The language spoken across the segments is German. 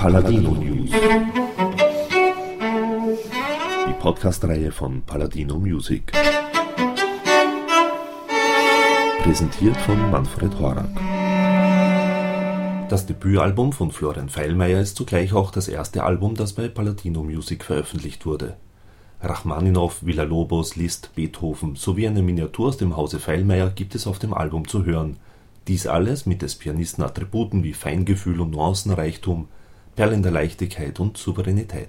Paladino News. Die Podcast-Reihe von Paladino Music. Präsentiert von Manfred Horak. Das Debütalbum von Florian Feilmeier ist zugleich auch das erste Album, das bei Paladino Music veröffentlicht wurde. Rachmaninow, Villa-Lobos, Liszt, Beethoven sowie eine Miniatur aus dem Hause Feilmeier gibt es auf dem Album zu hören. Dies alles mit des Pianisten Attributen wie Feingefühl und Nuancenreichtum, perlender Leichtigkeit und Souveränität.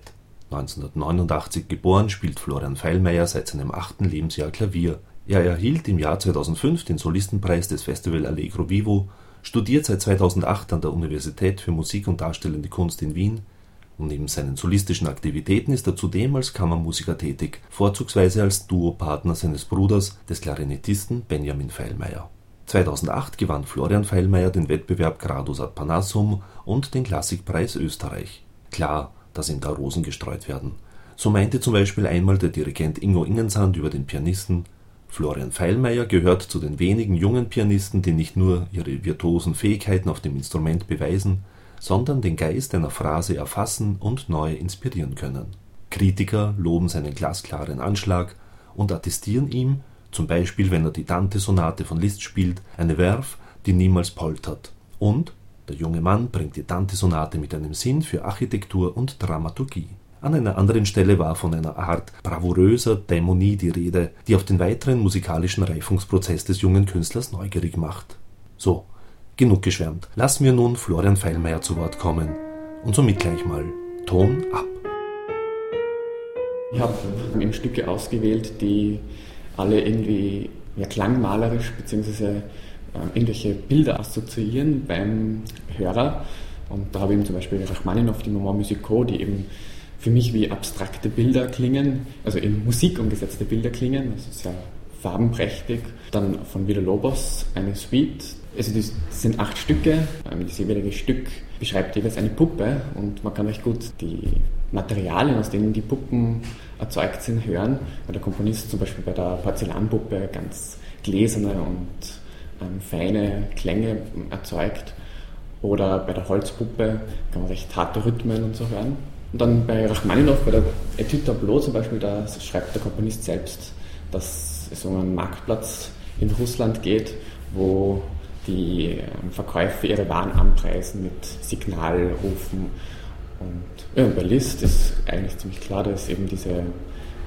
1989 geboren, spielt Florian Feilmeier seit seinem achten Lebensjahr Klavier. Er erhielt im Jahr 2005 den Solistenpreis des Festival Allegro Vivo, studiert seit 2008 an der Universität für Musik und Darstellende Kunst in Wien und neben seinen solistischen Aktivitäten ist er zudem als Kammermusiker tätig, vorzugsweise als Duopartner seines Bruders, des Klarinettisten Benjamin Feilmeier 2008 gewann Florian Feilmeier den Wettbewerb Gradus ad Parnassum und den Klassikpreis Österreich. Klar, dass ihm da Rosen gestreut werden. So meinte zum Beispiel einmal der Dirigent Ingo Ingensand über den Pianisten Florian Feilmeier gehört zu den wenigen jungen Pianisten, die nicht nur ihre virtuosen Fähigkeiten auf dem Instrument beweisen, sondern den Geist einer Phrase erfassen und neu inspirieren können. Kritiker loben seinen glasklaren Anschlag und attestieren ihm zum Beispiel wenn er die Dante-Sonate von Liszt spielt, eine Werf, die niemals poltert. Und der junge Mann bringt die Dante-Sonate mit einem Sinn für Architektur und Dramaturgie. An einer anderen Stelle war von einer Art bravouröser Dämonie die Rede, die auf den weiteren musikalischen Reifungsprozess des jungen Künstlers neugierig macht. So, genug geschwärmt. Lassen wir nun Florian Feilmeier zu Wort kommen. Und somit gleich mal Ton ab. Ich habe eben Stücke ausgewählt, die alle irgendwie ja, klangmalerisch bzw. Äh, irgendwelche Bilder assoziieren beim Hörer. Und da habe ich eben zum Beispiel Rachmaninoff, die Moment Musico, die eben für mich wie abstrakte Bilder klingen, also in Musik umgesetzte Bilder klingen, also sehr farbenprächtig. Dann von Villa Lobos eine Suite. Also das sind acht Stücke. Ähm, das jeweilige Stück beschreibt jeweils eine Puppe und man kann recht gut die Materialien, aus denen die Puppen erzeugt sind, hören. Weil der Komponist zum Beispiel bei der Porzellanpuppe ganz gläserne und ähm, feine Klänge erzeugt. Oder bei der Holzpuppe kann man recht harte Rhythmen und so hören. Und dann bei Rachmaninoff, bei der Etude Tableau zum Beispiel, da schreibt der Komponist selbst, dass es um einen Marktplatz in Russland geht, wo die ähm, Verkäufer ihre Waren anpreisen mit Signalrufen und ja, bei Liszt ist eigentlich ziemlich klar, dass eben diese,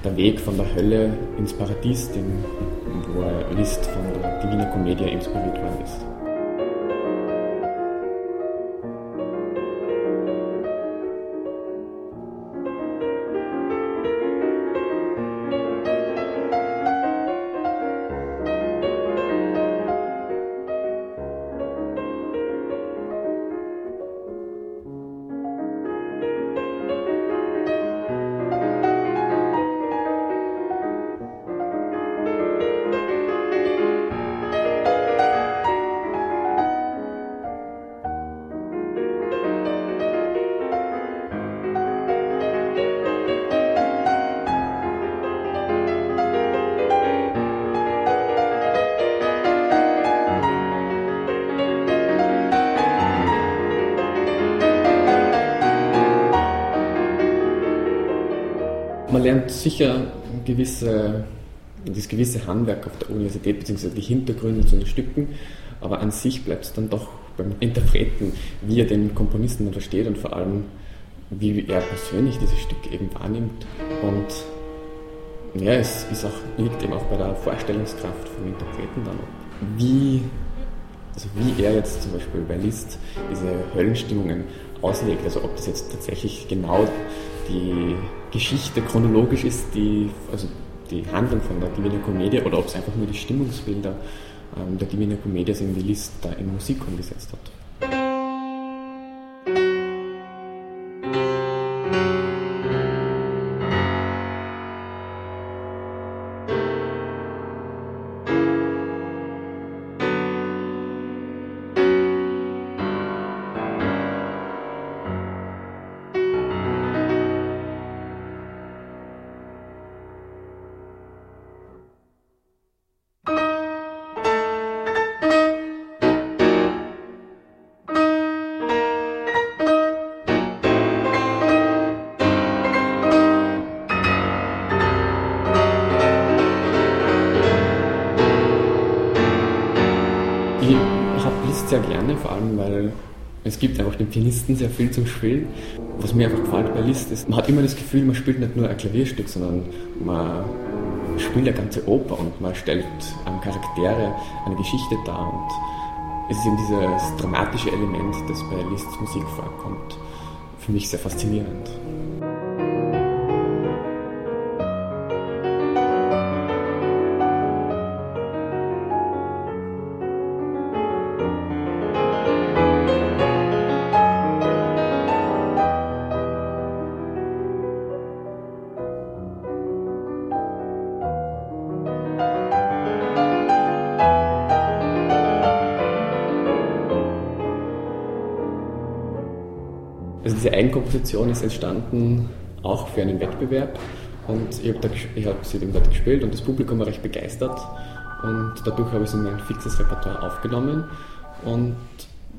der Weg von der Hölle ins Paradies, den, wo Liszt von der Divina Commedia inspiriert worden ist. Sicher gewisse, das gewisse Handwerk auf der Universität, beziehungsweise die Hintergründe zu den Stücken, aber an sich bleibt es dann doch beim Interpreten, wie er den Komponisten versteht und vor allem, wie er persönlich dieses Stück eben wahrnimmt. Und ja, es ist auch, liegt eben auch bei der Vorstellungskraft vom Interpreten dann, wie, also wie er jetzt zum Beispiel bei Liszt diese Höllenstimmungen auslegt, also ob das jetzt tatsächlich genau die Geschichte chronologisch ist, die, also die Handlung von der Divina Commedia oder ob es einfach nur die Stimmungsbilder ähm, der Divina Commedia sind, die Liszt da in Musik umgesetzt hat. Sehr gerne, vor allem weil es gibt einfach den Pianisten sehr viel zum Spielen. Was mir einfach gefällt bei Liszt ist, man hat immer das Gefühl, man spielt nicht nur ein Klavierstück, sondern man spielt eine ganze Oper und man stellt Charaktere, eine Geschichte dar und es ist eben dieses dramatische Element, das bei Liszt's Musik vorkommt, für mich sehr faszinierend. Diese Eigenkomposition ist entstanden auch für einen Wettbewerb. Und ich habe hab sie eben dort gespielt und das Publikum war recht begeistert. Und dadurch habe ich es in mein fixes Repertoire aufgenommen. Und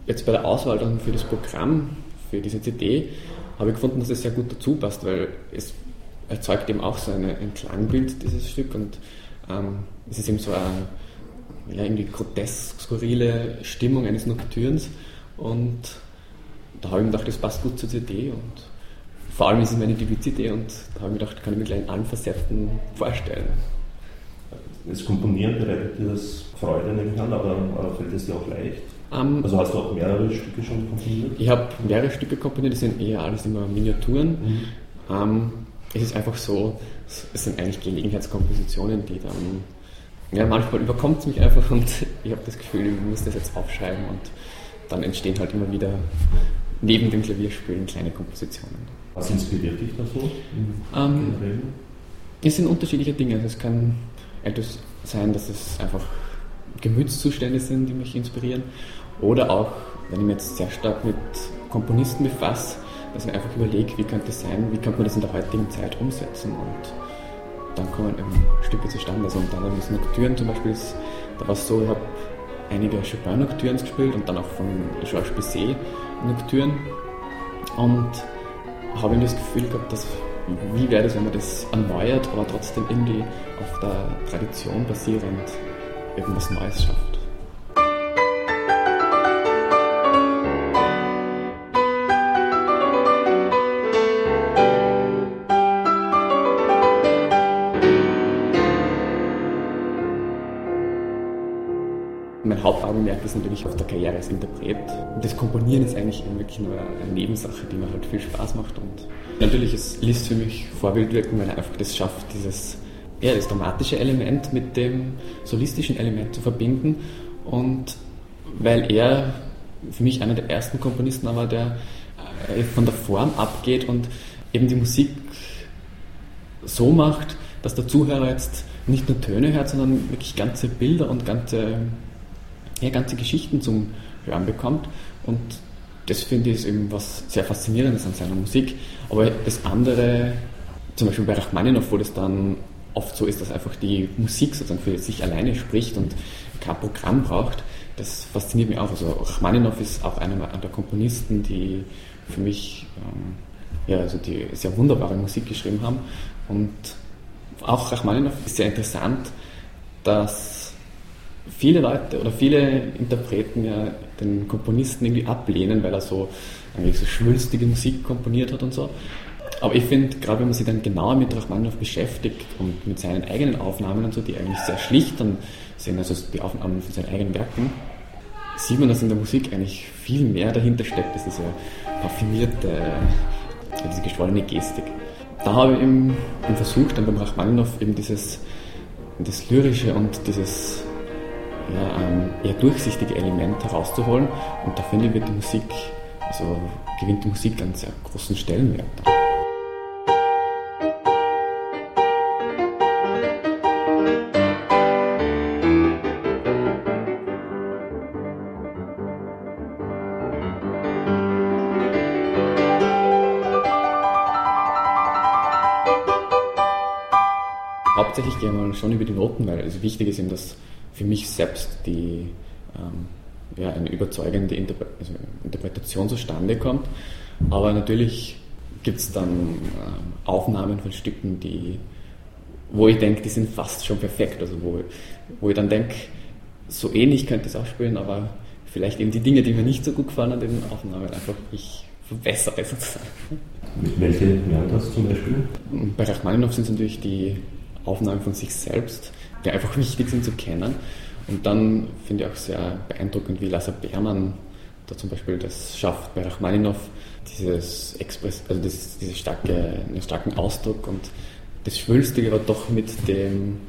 jetzt bei der Auswahl dann für das Programm, für diese CD, habe ich gefunden, dass es sehr gut dazu passt, weil es erzeugt eben auch so eine, ein Klangbild, dieses Stück. Und ähm, es ist eben so eine ja, irgendwie grotesk, skurrile Stimmung eines Nocturns. Und da habe ich mir gedacht, das passt gut zur CD und vor allem ist es meine Debüt-CD und da habe ich mir gedacht, kann ich mir gleich in allen Facetten vorstellen. Das Komponieren bereitet dir das Freude, nehme ich an, aber, aber fällt es dir auch leicht? Um, ähm, also hast du auch mehrere Stücke schon komponiert? Ich habe mehrere Stücke komponiert, das sind eher alles immer Miniaturen. Mhm. Um, ähm, es ist einfach so, es sind eigentlich Gelegenheitskompositionen, die dann, ja, manchmal überkommt es mich einfach und ich habe das Gefühl, ich muss das jetzt aufschreiben und dann entstehen halt immer wieder neben dem Klavierspielen kleine Kompositionen. Was inspiriert dich da so? Ähm, es sind unterschiedliche Dinge. Es kann etwas sein, dass es einfach Gemütszustände sind, die mich inspirieren. Oder auch, wenn ich mich jetzt sehr stark mit Komponisten befasse, dass ich einfach überlege, wie könnte es sein, wie könnte man das in der heutigen Zeit umsetzen. Und dann kommen eben Stücke zustande. Also unter anderem das Nocturne zum Beispiel, ist, da war es so, ich habe einige Chopin-Nocturnes gespielt und dann auch von Georges Bizet Nocturne. Und habe das Gefühl gehabt, dass wie wäre das, wenn man das erneuert, aber trotzdem irgendwie auf der Tradition basierend irgendwas Neues schafft. Mein Hauptaugenmerk ist natürlich auf der Karriere als Interpret. Das Komponieren ist eigentlich wirklich nur eine Nebensache, die mir halt viel Spaß macht. Und natürlich ist Liszt für mich Vorbildwirkung, weil er einfach das schafft, dieses ja, das dramatische Element mit dem solistischen Element zu verbinden. Und weil er für mich einer der ersten Komponisten war, der äh, von der Form abgeht und eben die Musik so macht, dass der Zuhörer jetzt nicht nur Töne hört, sondern wirklich ganze Bilder und ganze ja, ganze Geschichten zum Hören bekommt. Und das finde ich eben was sehr Faszinierendes an seiner Musik. Aber das andere, zum Beispiel bei Rachmaninoff, wo das dann oft so ist, dass einfach die Musik sozusagen für sich alleine spricht und kein Programm braucht, das fasziniert mich auch. Also Rachmaninoff ist auch einer der Komponisten, die für mich ähm, ja, also die sehr wunderbare Musik geschrieben haben. Und auch Rachmaninoff ist sehr interessant, dass viele Leute oder viele Interpreten ja den Komponisten irgendwie ablehnen, weil er so eigentlich so schwülstige Musik komponiert hat und so. Aber ich finde, gerade wenn man sich dann genauer mit Rachmaninoff beschäftigt und mit seinen eigenen Aufnahmen und so, die eigentlich sehr schlicht dann sind, also die Aufnahmen von seinen eigenen Werken, sieht man, dass in der Musik eigentlich viel mehr dahinter steckt, ist diese raffinierte, diese geschwollene Gestik. Da habe ich eben versucht, dann beim Rachmaninoff eben dieses das Lyrische und dieses ja, eher durchsichtige Element herauszuholen. Und da finde ich, wird die Musik, also gewinnt die Musik einen sehr großen Stellenwert. Hauptsächlich gehen wir schon über die Noten, weil es wichtig ist eben, dass für mich selbst die, ähm, ja, eine überzeugende Interpre also Interpretation zustande kommt. Aber natürlich gibt es dann ähm, Aufnahmen von Stücken, die, wo ich denke, die sind fast schon perfekt. Also wo, wo ich dann denke, so ähnlich könnte es auch spielen, aber vielleicht eben die Dinge, die mir nicht so gut gefallen an den Aufnahmen, einfach ich verbessere sozusagen. Welche wären das zum Beispiel? Bei Rachmaninoff sind es natürlich die Aufnahmen von sich selbst, die einfach wichtig sind zu kennen. Und dann finde ich auch sehr beeindruckend, wie Lasse Beermann da zum Beispiel das schafft bei Rachmaninoff, dieses Express, also das, diese starke, einen starken Ausdruck und das Schwülstige aber doch mit dem,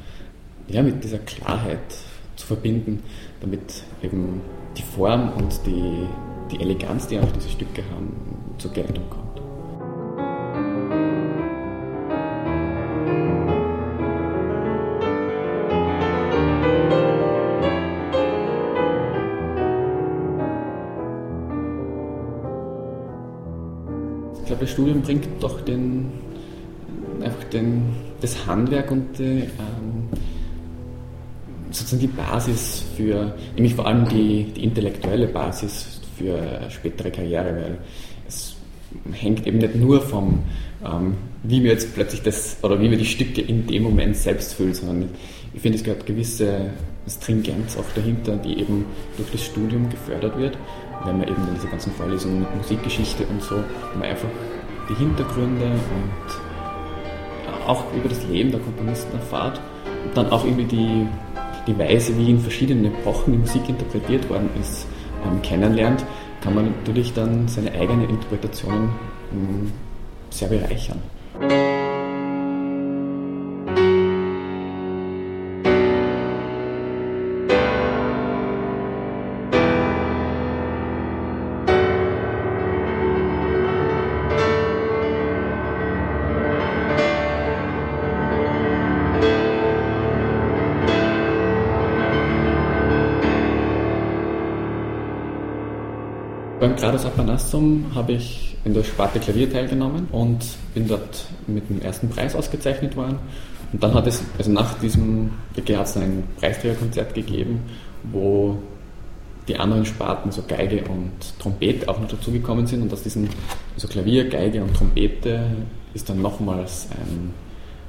ja, mit dieser Klarheit zu verbinden, damit eben die Form und die, die Eleganz, die auch diese Stücke haben, zur Geltung kommt. Glaube, das Studium bringt doch den, einfach den, das Handwerk und die, ähm, sozusagen die Basis für, nämlich vor allem die, die intellektuelle Basis für spätere Karriere, weil es hängt eben nicht nur vom, ähm, wie wir jetzt plötzlich das, oder wie wir die Stücke in dem Moment selbst fühlen, sondern ich finde, es gehört gewisse Stringenz auch dahinter, die eben durch das Studium gefördert wird, wenn man eben in diese ganzen Vorlesungen mit Musikgeschichte und so, wenn man einfach die Hintergründe und auch über das Leben der Komponisten erfahrt und dann auch irgendwie die die Weise, wie in verschiedenen Epochen die Musik interpretiert worden ist, ähm, kennenlernt, kann man natürlich dann seine eigenen Interpretationen ähm, sehr bereichern. Beim Gradus Apanassum habe ich in der Sparte Klavier teilgenommen und bin dort mit dem ersten Preis ausgezeichnet worden. Und dann hat es, also nach diesem EG hat es ein Preisträgerkonzert gegeben, wo die anderen Sparten, so Geige und Trompete, auch noch dazugekommen sind. Und aus diesen, also Klavier, Geige und Trompete ist dann nochmals ein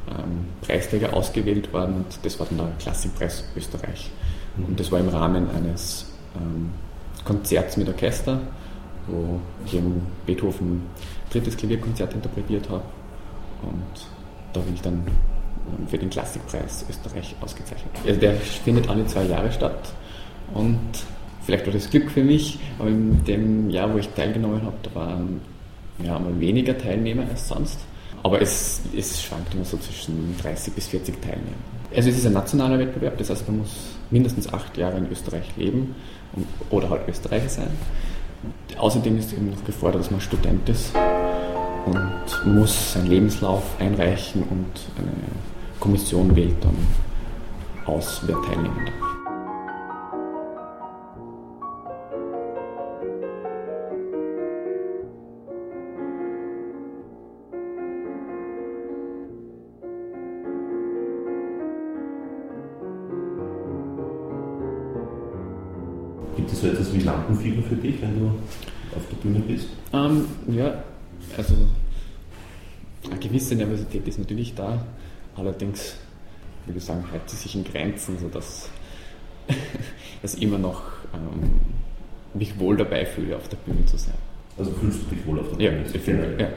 ähm, Preisträger ausgewählt worden und das war dann der Klassikpreis Österreich. Und das war im Rahmen eines ähm, Konzerts mit Orchester, wo ich eben Beethoven drittes Klavierkonzert interpretiert habe. Und da bin ich dann ähm, für den Klassikpreis Österreich ausgezeichnet. Also der findet alle zwei Jahre statt. Und vielleicht war das Glück für mich, aber in dem Jahr, wo ich teilgenommen habe, da waren ja, mal weniger Teilnehmer als sonst. Aber es, es schwankt immer so zwischen 30 bis 40 Teilnehmer. Also es ist ein nationaler Wettbewerb, das heißt, man muss mindestens acht Jahre in Österreich leben oder halt Österreicher sein. Außerdem ist eben noch gefordert, dass man Student ist und muss seinen Lebenslauf einreichen und eine Kommission wählt dann aus, wer teilnehmen darf. Es so etwas wie Lampenfieber für dich, wenn du auf der Bühne bist? Ähm, ja, also eine gewisse Nervosität ist natürlich da, allerdings würde ich sagen, hält sie sich in Grenzen, sodass ich immer noch ähm, mich wohl dabei fühle, auf der Bühne zu sein. Also fühlst du dich wohl auf der Ja, Bühne? ich finde, ja.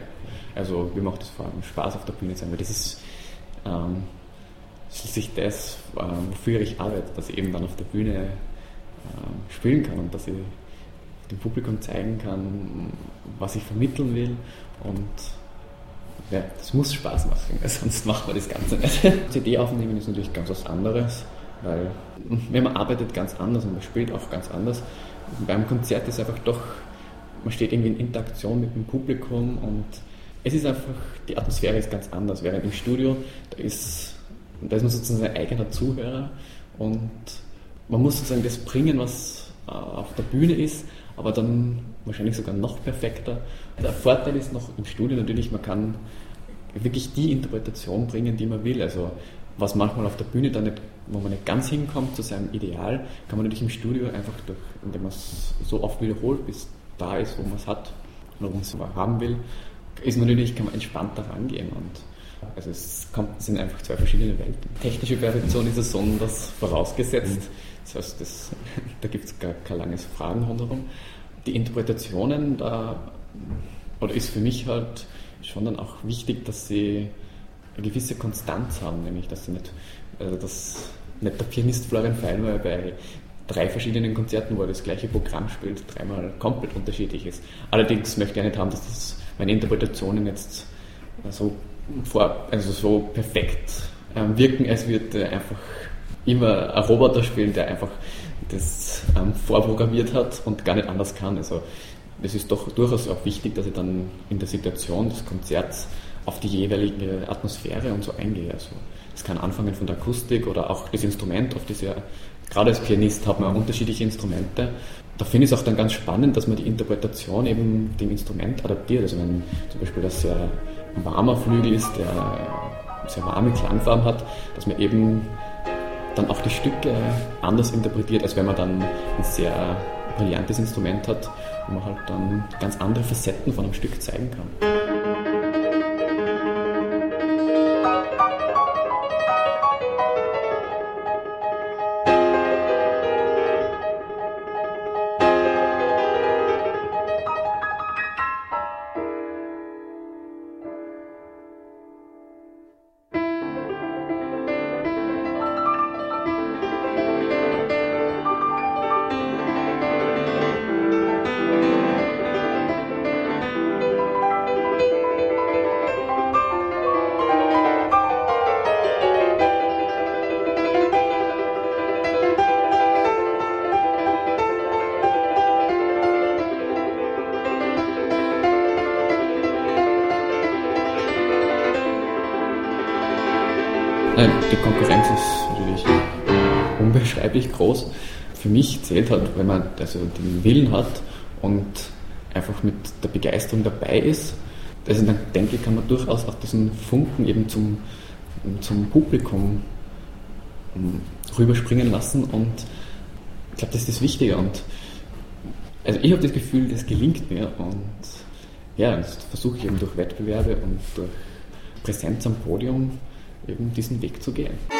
Also mir macht es vor allem Spaß, auf der Bühne zu sein, weil das ist ähm, schließlich das, ähm, wofür ich arbeite, dass ich eben dann auf der Bühne spielen kann und dass ich dem Publikum zeigen kann, was ich vermitteln will und ja, das muss Spaß machen, sonst macht man das Ganze nicht. CD aufnehmen ist natürlich ganz was anderes, weil man arbeitet ganz anders und man spielt auch ganz anders. Beim Konzert ist einfach doch, man steht irgendwie in Interaktion mit dem Publikum und es ist einfach, die Atmosphäre ist ganz anders. Während im Studio, da ist, da ist man sozusagen ein eigener Zuhörer und man muss sozusagen das bringen, was äh, auf der Bühne ist, aber dann wahrscheinlich sogar noch perfekter. Der Vorteil ist noch im Studio natürlich, man kann wirklich die Interpretation bringen, die man will. Also was manchmal auf der Bühne dann nicht, wo man nicht ganz hinkommt zu seinem Ideal, kann man natürlich im Studio einfach durch, indem man es so oft wiederholt, bis da ist, wo man es hat oder wo man es haben will, ist man natürlich, kann man entspannter rangehen und also es kommt, sind einfach zwei verschiedene Welten. Technische Perfektion ist das vorausgesetzt, Das heißt, das, da gibt es gar kein langes Fragen rundherum. Die Interpretationen, da oder ist für mich halt schon dann auch wichtig, dass sie eine gewisse Konstanz haben, nämlich dass sie nicht, also dass nicht der Pianist Florian Feinmeier bei drei verschiedenen Konzerten, wo er das gleiche Programm spielt, dreimal komplett unterschiedlich ist. Allerdings möchte ich nicht haben, dass das meine Interpretationen jetzt so, vor, also so perfekt ähm, wirken, als würde einfach immer ein Roboter spielen, der einfach das ähm, vorprogrammiert hat und gar nicht anders kann. Also es ist doch durchaus auch wichtig, dass ich dann in der Situation des Konzerts auf die jeweilige Atmosphäre und so eingehe. Also es kann anfangen von der Akustik oder auch das Instrument, auf das ja, gerade als Pianist hat man unterschiedliche Instrumente. Da finde ich es auch dann ganz spannend, dass man die Interpretation eben dem Instrument adaptiert. Also wenn zum Beispiel das sehr warmer Flügel ist, der sehr warme Klangfarben hat, dass man eben dann auch die Stücke anders interpretiert, als wenn man dann ein sehr brillantes Instrument hat, wo man halt dann ganz andere Facetten von einem Stück zeigen kann. Groß. Für mich zählt halt, wenn man also den Willen hat und einfach mit der Begeisterung dabei ist, also dann denke ich, kann man durchaus auch diesen Funken eben zum, zum Publikum ähm, rüberspringen lassen und ich glaube, das ist das Wichtige und also ich habe das Gefühl, das gelingt mir und ja, das versuche ich eben durch Wettbewerbe und durch Präsenz am Podium eben diesen Weg zu gehen.